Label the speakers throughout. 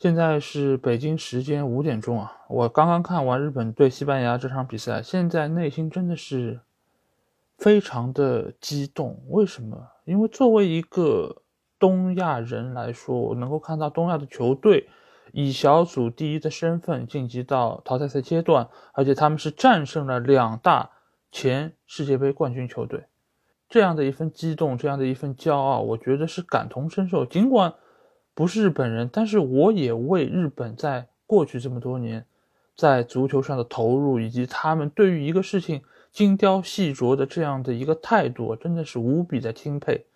Speaker 1: 现在是北京时间五点钟啊！我刚刚看完日本对西班牙这场比赛，现在内心真的是非常的激动。为什么？因为作为一个东亚人来说，我能够看到东亚的球队以小组第一的身份晋级到淘汰赛阶段，而且他们是战胜了两大前世界杯冠军球队，这样的一份激动，这样的一份骄傲，我觉得是感同身受。尽管。不是日本人，但是我也为日本在过去这么多年在足球上的投入，以及他们对于一个事情精雕细琢的这样的一个态度，真的是无比的钦佩。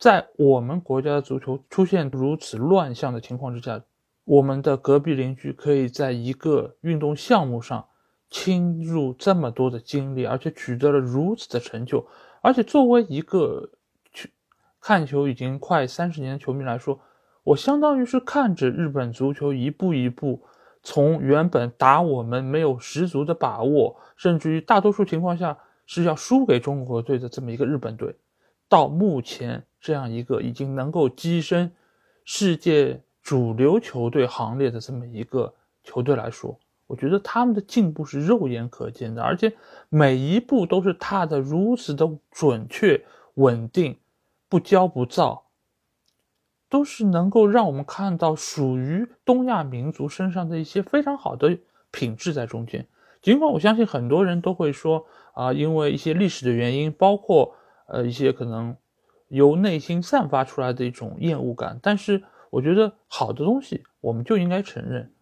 Speaker 1: 在我们国家的足球出现如此乱象的情况之下，我们的隔壁邻居可以在一个运动项目上倾入这么多的精力，而且取得了如此的成就，而且作为一个去看球已经快三十年的球迷来说。我相当于是看着日本足球一步一步从原本打我们没有十足的把握，甚至于大多数情况下是要输给中国队的这么一个日本队，到目前这样一个已经能够跻身世界主流球队行列的这么一个球队来说，我觉得他们的进步是肉眼可见的，而且每一步都是踏得如此的准确、稳定，不骄不躁。都是能够让我们看到属于东亚民族身上的一些非常好的品质在中间。尽管我相信很多人都会说啊，因为一些历史的原因，包括呃一些可能由内心散发出来的一种厌恶感，但是我觉得好的东西我们就应该承认。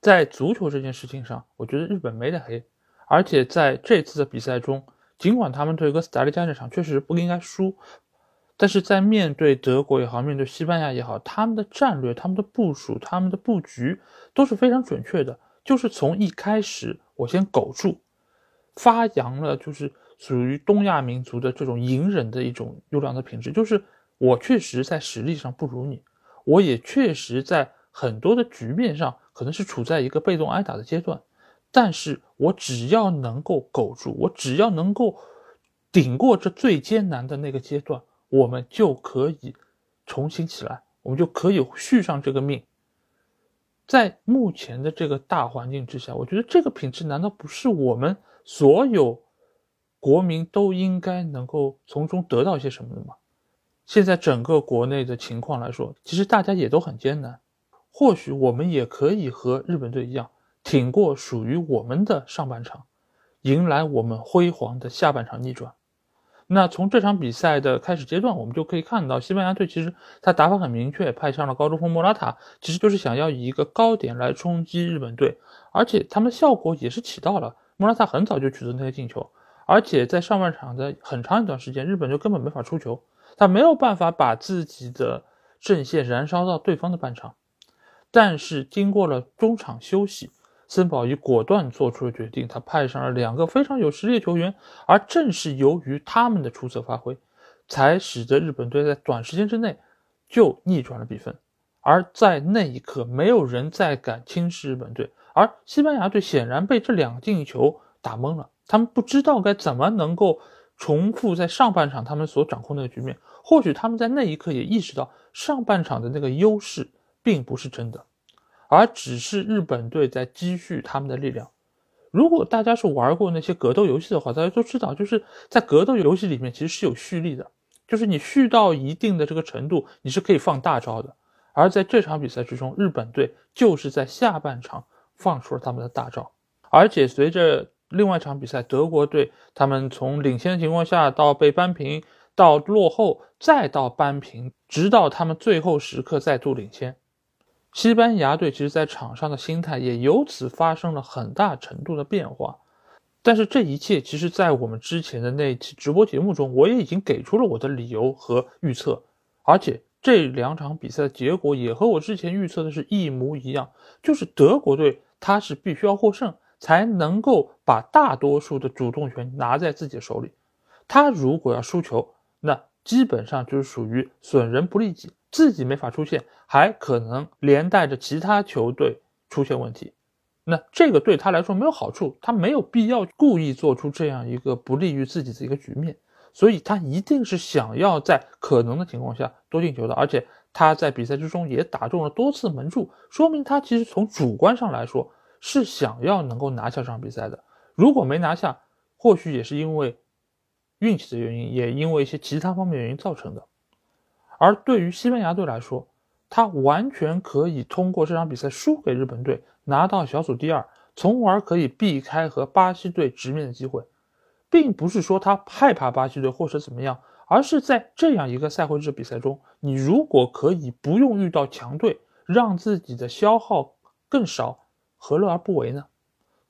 Speaker 1: 在足球这件事情上，我觉得日本没得黑，而且在这次的比赛中，尽管他们对哥斯达黎加这场确实不应该输。但是在面对德国也好，面对西班牙也好，他们的战略、他们的部署、他们的布局都是非常准确的。就是从一开始，我先苟住，发扬了就是属于东亚民族的这种隐忍的一种优良的品质。就是我确实在实力上不如你，我也确实在很多的局面上可能是处在一个被动挨打的阶段，但是我只要能够苟住，我只要能够顶过这最艰难的那个阶段。我们就可以重新起来，我们就可以续上这个命。在目前的这个大环境之下，我觉得这个品质难道不是我们所有国民都应该能够从中得到一些什么的吗？现在整个国内的情况来说，其实大家也都很艰难。或许我们也可以和日本队一样，挺过属于我们的上半场，迎来我们辉煌的下半场逆转。那从这场比赛的开始阶段，我们就可以看到，西班牙队其实他打法很明确，派上了高中锋莫拉塔，其实就是想要以一个高点来冲击日本队，而且他们的效果也是起到了。莫拉塔很早就取得那些进球，而且在上半场的很长一段时间，日本就根本没法出球，他没有办法把自己的阵线燃烧到对方的半场。但是经过了中场休息。森保一果断做出了决定，他派上了两个非常有实力的球员，而正是由于他们的出色发挥，才使得日本队在短时间之内就逆转了比分。而在那一刻，没有人再敢轻视日本队，而西班牙队显然被这两个进球打懵了，他们不知道该怎么能够重复在上半场他们所掌控那个局面。或许他们在那一刻也意识到，上半场的那个优势并不是真的。而只是日本队在积蓄他们的力量。如果大家是玩过那些格斗游戏的话，大家都知道，就是在格斗游戏里面其实是有蓄力的，就是你蓄到一定的这个程度，你是可以放大招的。而在这场比赛之中，日本队就是在下半场放出了他们的大招，而且随着另外一场比赛，德国队他们从领先的情况下到被扳平，到落后，再到扳平，直到他们最后时刻再度领先。西班牙队其实，在场上的心态也由此发生了很大程度的变化，但是这一切，其实，在我们之前的那期直播节目中，我也已经给出了我的理由和预测，而且这两场比赛的结果也和我之前预测的是一模一样，就是德国队他是必须要获胜，才能够把大多数的主动权拿在自己手里。他如果要输球，那基本上就是属于损人不利己，自己没法出线，还可能连带着其他球队出现问题。那这个对他来说没有好处，他没有必要故意做出这样一个不利于自己的一个局面，所以他一定是想要在可能的情况下多进球的，而且他在比赛之中也打中了多次门柱，说明他其实从主观上来说是想要能够拿下这场比赛的。如果没拿下，或许也是因为运气的原因，也因为一些其他方面原因造成的。而对于西班牙队来说，他完全可以通过这场比赛输给日本队。拿到小组第二，从而可以避开和巴西队直面的机会，并不是说他害怕巴西队或者怎么样，而是在这样一个赛会制比赛中，你如果可以不用遇到强队，让自己的消耗更少，何乐而不为呢？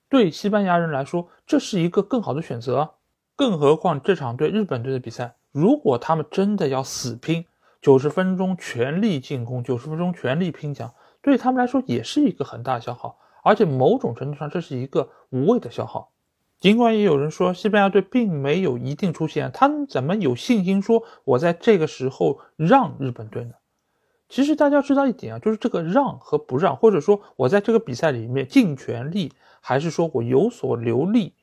Speaker 1: 对西班牙人来说，这是一个更好的选择。更何况这场对日本队的比赛，如果他们真的要死拼，九十分钟全力进攻，九十分钟全力拼抢。对他们来说也是一个很大的消耗，而且某种程度上这是一个无谓的消耗。尽管也有人说西班牙队并没有一定出现，他们怎么有信心说我在这个时候让日本队呢？其实大家知道一点啊，就是这个让和不让，或者说我在这个比赛里面尽全力，还是说我有所留力，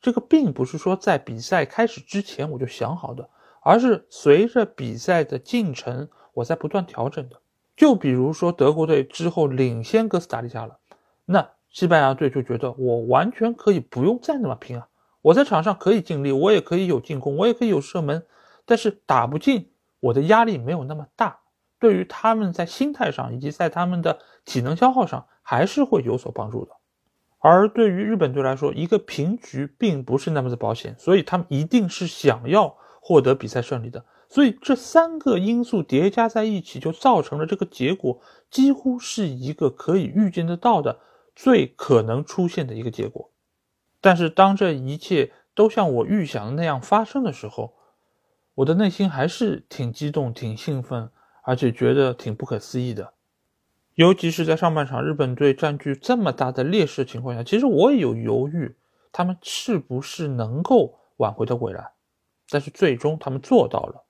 Speaker 1: 这个并不是说在比赛开始之前我就想好的，而是随着比赛的进程我在不断调整的。就比如说德国队之后领先哥斯达黎加了，那西班牙队就觉得我完全可以不用再那么拼啊，我在场上可以尽力，我也可以有进攻，我也可以有射门，但是打不进，我的压力没有那么大。对于他们在心态上以及在他们的体能消耗上，还是会有所帮助的。而对于日本队来说，一个平局并不是那么的保险，所以他们一定是想要获得比赛胜利的。所以这三个因素叠加在一起，就造成了这个结果，几乎是一个可以预见得到的最可能出现的一个结果。但是当这一切都像我预想的那样发生的时候，我的内心还是挺激动、挺兴奋，而且觉得挺不可思议的。尤其是在上半场日本队占据这么大的劣势情况下，其实我也有犹豫，他们是不是能够挽回的回来。但是最终他们做到了。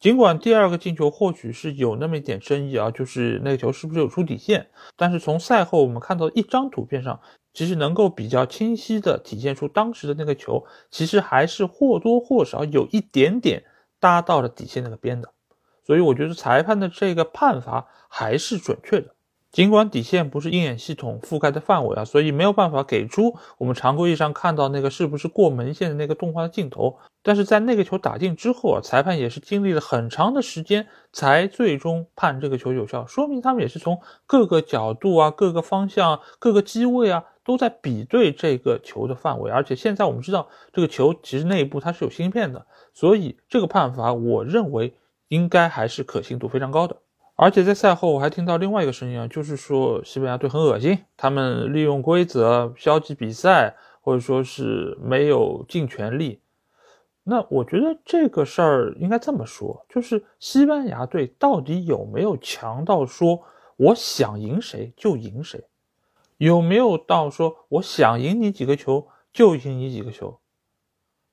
Speaker 1: 尽管第二个进球或许是有那么一点争议啊，就是那个球是不是有出底线？但是从赛后我们看到一张图片上，其实能够比较清晰的体现出当时的那个球其实还是或多或少有一点点搭到了底线那个边的，所以我觉得裁判的这个判罚还是准确的。尽管底线不是鹰眼系统覆盖的范围啊，所以没有办法给出我们常规意义上看到那个是不是过门线的那个动画的镜头。但是在那个球打进之后啊，裁判也是经历了很长的时间才最终判这个球有效，说明他们也是从各个角度啊、各个方向、各个机位啊都在比对这个球的范围。而且现在我们知道这个球其实内部它是有芯片的，所以这个判罚我认为应该还是可信度非常高的。而且在赛后，我还听到另外一个声音啊，就是说西班牙队很恶心，他们利用规则消极比赛，或者说是没有尽全力。那我觉得这个事儿应该这么说，就是西班牙队到底有没有强到说我想赢谁就赢谁，有没有到说我想赢你几个球就赢你几个球？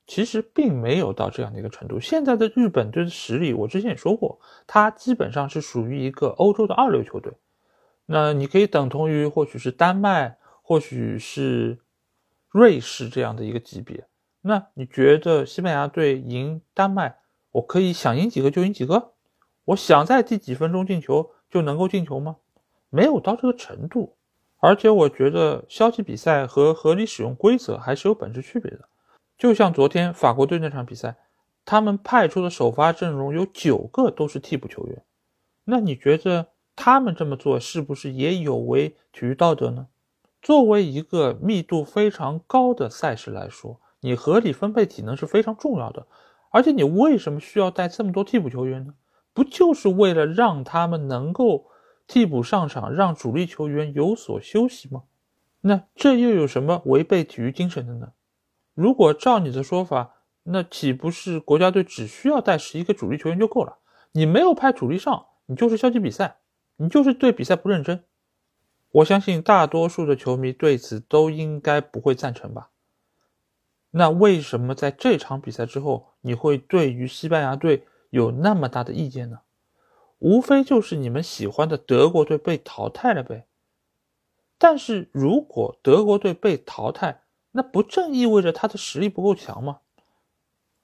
Speaker 1: 其实并没有到这样的一个程度。现在的日本队的实力，我之前也说过，它基本上是属于一个欧洲的二流球队。那你可以等同于或许是丹麦，或许是瑞士这样的一个级别。那你觉得西班牙队赢丹麦，我可以想赢几个就赢几个？我想在第几分钟进球就能够进球吗？没有到这个程度。而且我觉得消极比赛和合理使用规则还是有本质区别的。就像昨天法国队那场比赛，他们派出的首发阵容有九个都是替补球员，那你觉得他们这么做是不是也有违体育道德呢？作为一个密度非常高的赛事来说，你合理分配体能是非常重要的。而且你为什么需要带这么多替补球员呢？不就是为了让他们能够替补上场，让主力球员有所休息吗？那这又有什么违背体育精神的呢？如果照你的说法，那岂不是国家队只需要带十一个主力球员就够了？你没有派主力上，你就是消极比赛，你就是对比赛不认真。我相信大多数的球迷对此都应该不会赞成吧？那为什么在这场比赛之后，你会对于西班牙队有那么大的意见呢？无非就是你们喜欢的德国队被淘汰了呗。但是如果德国队被淘汰，那不正意味着他的实力不够强吗？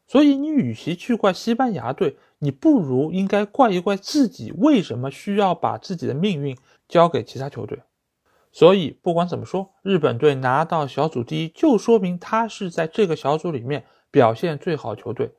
Speaker 1: 所以你与其去怪西班牙队，你不如应该怪一怪自己，为什么需要把自己的命运交给其他球队？所以不管怎么说，日本队拿到小组第一，就说明他是在这个小组里面表现最好球队。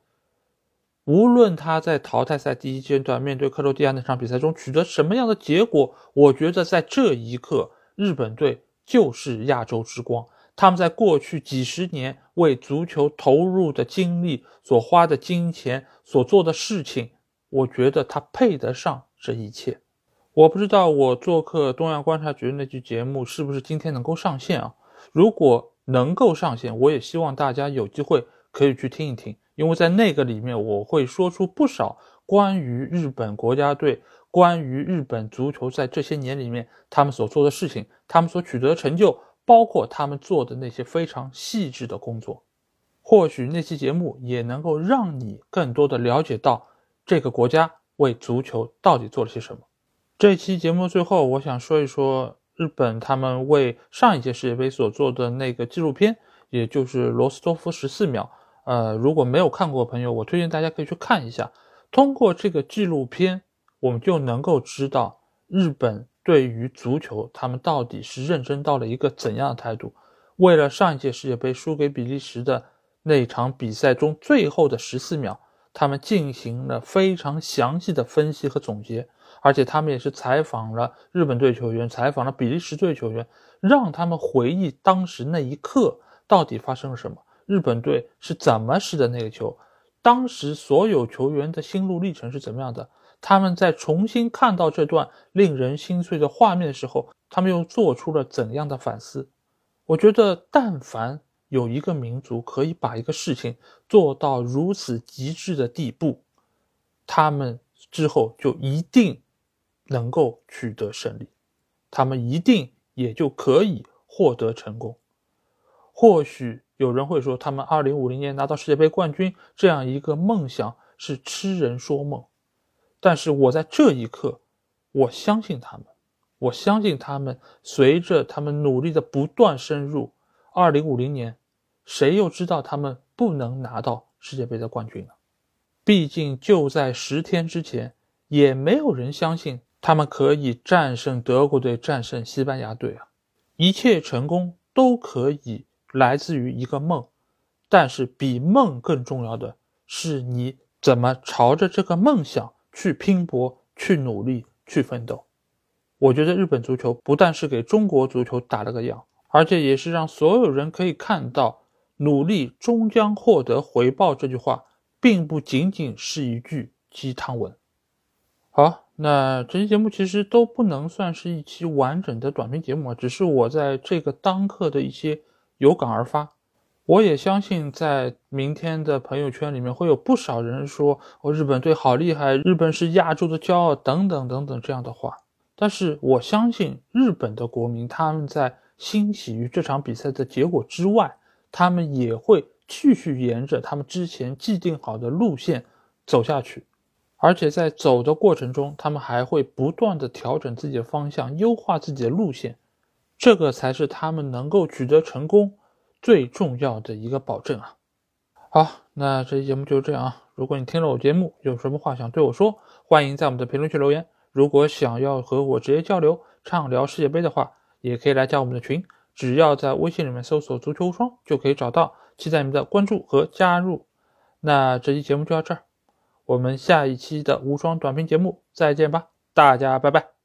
Speaker 1: 无论他在淘汰赛第一阶段面对克罗地亚那场比赛中取得什么样的结果，我觉得在这一刻，日本队就是亚洲之光。他们在过去几十年为足球投入的精力、所花的金钱、所做的事情，我觉得他配得上这一切。我不知道我做客东亚观察局那期节目是不是今天能够上线啊？如果能够上线，我也希望大家有机会可以去听一听，因为在那个里面我会说出不少关于日本国家队、关于日本足球在这些年里面他们所做的事情、他们所取得的成就。包括他们做的那些非常细致的工作，或许那期节目也能够让你更多的了解到这个国家为足球到底做了些什么。这期节目最后，我想说一说日本他们为上一届世界杯所做的那个纪录片，也就是罗斯托夫十四秒。呃，如果没有看过的朋友，我推荐大家可以去看一下。通过这个纪录片，我们就能够知道日本。对于足球，他们到底是认真到了一个怎样的态度？为了上一届世界杯输给比利时的那场比赛中最后的十四秒，他们进行了非常详细的分析和总结，而且他们也是采访了日本队球员，采访了比利时队球员，让他们回忆当时那一刻到底发生了什么，日本队是怎么失的那个球，当时所有球员的心路历程是怎么样的。他们在重新看到这段令人心碎的画面的时候，他们又做出了怎样的反思？我觉得，但凡有一个民族可以把一个事情做到如此极致的地步，他们之后就一定能够取得胜利，他们一定也就可以获得成功。或许有人会说，他们2050年拿到世界杯冠军这样一个梦想是痴人说梦。但是我在这一刻，我相信他们，我相信他们。随着他们努力的不断深入，二零五零年，谁又知道他们不能拿到世界杯的冠军呢？毕竟就在十天之前，也没有人相信他们可以战胜德国队、战胜西班牙队啊！一切成功都可以来自于一个梦，但是比梦更重要的是你怎么朝着这个梦想。去拼搏，去努力，去奋斗。我觉得日本足球不但是给中国足球打了个样，而且也是让所有人可以看到“努力终将获得回报”这句话，并不仅仅是一句鸡汤文。好，那这期节目其实都不能算是一期完整的短评节目，只是我在这个当刻的一些有感而发。我也相信，在明天的朋友圈里面会有不少人说：“哦，日本队好厉害，日本是亚洲的骄傲，等等等等这样的话。”但是我相信，日本的国民他们在欣喜于这场比赛的结果之外，他们也会继续沿着他们之前既定好的路线走下去，而且在走的过程中，他们还会不断的调整自己的方向，优化自己的路线，这个才是他们能够取得成功。最重要的一个保证啊！好，那这期节目就是这样啊。如果你听了我节目，有什么话想对我说，欢迎在我们的评论区留言。如果想要和我直接交流、畅聊世界杯的话，也可以来加我们的群，只要在微信里面搜索“足球无双”就可以找到。期待你们的关注和加入。那这期节目就到这儿，我们下一期的无双短评节目再见吧，大家拜拜。